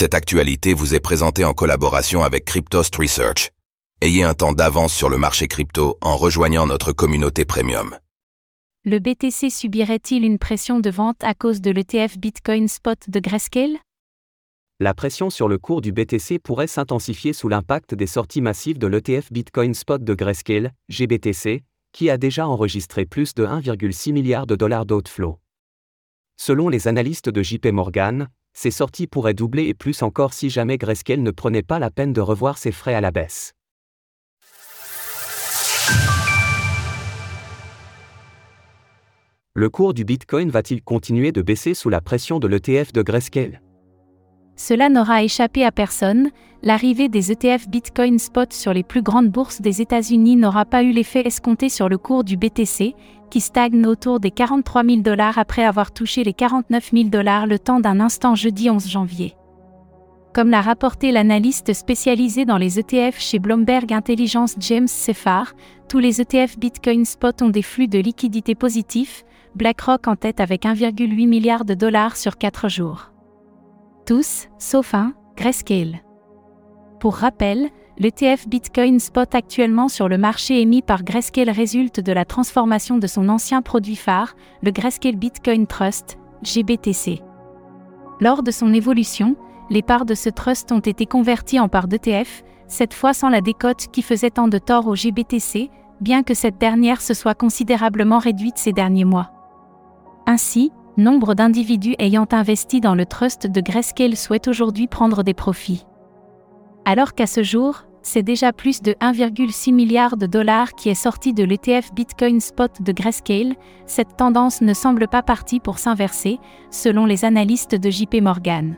Cette actualité vous est présentée en collaboration avec Cryptost Research. Ayez un temps d'avance sur le marché crypto en rejoignant notre communauté premium. Le BTC subirait-il une pression de vente à cause de l'ETF Bitcoin Spot de Grayscale? La pression sur le cours du BTC pourrait s'intensifier sous l'impact des sorties massives de l'ETF Bitcoin Spot de Grayscale, GBTC, qui a déjà enregistré plus de 1,6 milliard de dollars d'outflow. Selon les analystes de JP Morgan, ces sorties pourraient doubler et plus encore si jamais Grayscale ne prenait pas la peine de revoir ses frais à la baisse. Le cours du Bitcoin va-t-il continuer de baisser sous la pression de l'ETF de Grayscale? Cela n'aura échappé à personne, l'arrivée des ETF Bitcoin Spot sur les plus grandes bourses des États-Unis n'aura pas eu l'effet escompté sur le cours du BTC, qui stagne autour des 43 000 dollars après avoir touché les 49 000 dollars le temps d'un instant jeudi 11 janvier. Comme l'a rapporté l'analyste spécialisé dans les ETF chez Bloomberg Intelligence James Seffar, tous les ETF Bitcoin Spot ont des flux de liquidités positifs, BlackRock en tête avec 1,8 milliard de dollars sur 4 jours. Tous, sauf un, Grayscale. Pour rappel, l'ETF Bitcoin Spot actuellement sur le marché émis par Grayscale résulte de la transformation de son ancien produit phare, le Grayscale Bitcoin Trust, GBTC. Lors de son évolution, les parts de ce trust ont été converties en parts d'ETF, cette fois sans la décote qui faisait tant de tort au GBTC, bien que cette dernière se soit considérablement réduite ces derniers mois. Ainsi, nombre d'individus ayant investi dans le trust de Grayscale souhaitent aujourd'hui prendre des profits. Alors qu'à ce jour, c'est déjà plus de 1,6 milliard de dollars qui est sorti de l'ETF Bitcoin Spot de Grayscale, cette tendance ne semble pas partie pour s'inverser, selon les analystes de JP Morgan.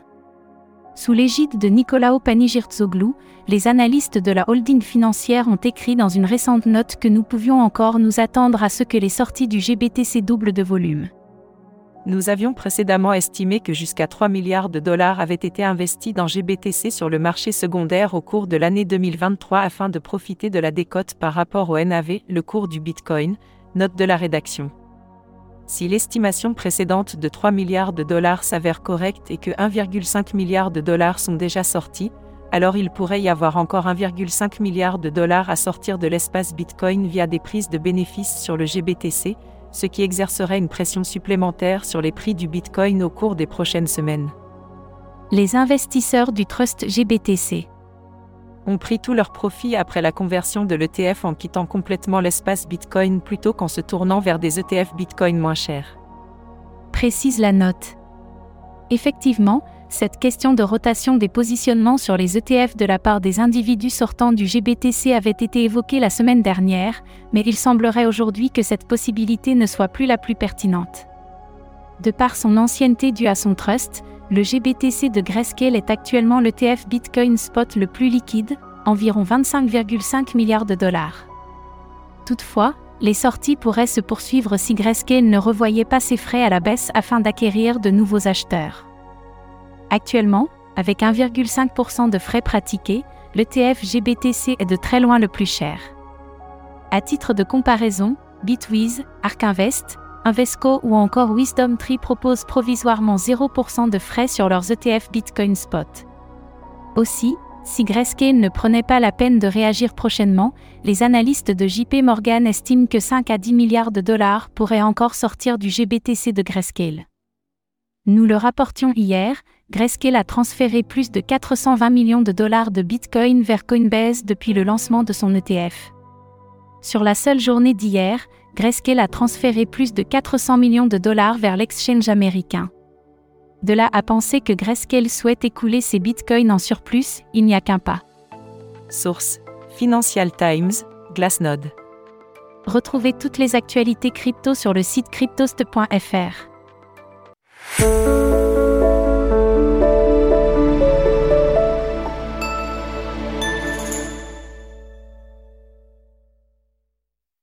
Sous l'égide de Nicolao Panigirtzoglou, les analystes de la holding financière ont écrit dans une récente note que nous pouvions encore nous attendre à ce que les sorties du GBTC doublent de volume. Nous avions précédemment estimé que jusqu'à 3 milliards de dollars avaient été investis dans GBTC sur le marché secondaire au cours de l'année 2023 afin de profiter de la décote par rapport au NAV, le cours du Bitcoin, note de la rédaction. Si l'estimation précédente de 3 milliards de dollars s'avère correcte et que 1,5 milliard de dollars sont déjà sortis, alors il pourrait y avoir encore 1,5 milliard de dollars à sortir de l'espace Bitcoin via des prises de bénéfices sur le GBTC, ce qui exercerait une pression supplémentaire sur les prix du Bitcoin au cours des prochaines semaines. Les investisseurs du Trust GBTC ont pris tous leurs profits après la conversion de l'ETF en quittant complètement l'espace Bitcoin plutôt qu'en se tournant vers des ETF Bitcoin moins chers. Précise la note. Effectivement, cette question de rotation des positionnements sur les ETF de la part des individus sortant du GBTC avait été évoquée la semaine dernière, mais il semblerait aujourd'hui que cette possibilité ne soit plus la plus pertinente. De par son ancienneté due à son trust, le GBTC de Grayscale est actuellement l'ETF Bitcoin Spot le plus liquide, environ 25,5 milliards de dollars. Toutefois, les sorties pourraient se poursuivre si Grayscale ne revoyait pas ses frais à la baisse afin d'acquérir de nouveaux acheteurs. Actuellement, avec 1,5% de frais pratiqués, l'ETF GBTC est de très loin le plus cher. À titre de comparaison, Bitwiz, Ark Invest, Invesco ou encore Wisdom Tree proposent provisoirement 0% de frais sur leurs ETF Bitcoin Spot. Aussi, si Grayscale ne prenait pas la peine de réagir prochainement, les analystes de JP Morgan estiment que 5 à 10 milliards de dollars pourraient encore sortir du GBTC de Grayscale. Nous le rapportions hier, Grayscale a transféré plus de 420 millions de dollars de Bitcoin vers Coinbase depuis le lancement de son ETF. Sur la seule journée d'hier, Grayscale a transféré plus de 400 millions de dollars vers l'exchange américain. De là à penser que Grayscale souhaite écouler ses bitcoins en surplus, il n'y a qu'un pas. Source Financial Times, Glassnode. Retrouvez toutes les actualités crypto sur le site cryptost.fr. Música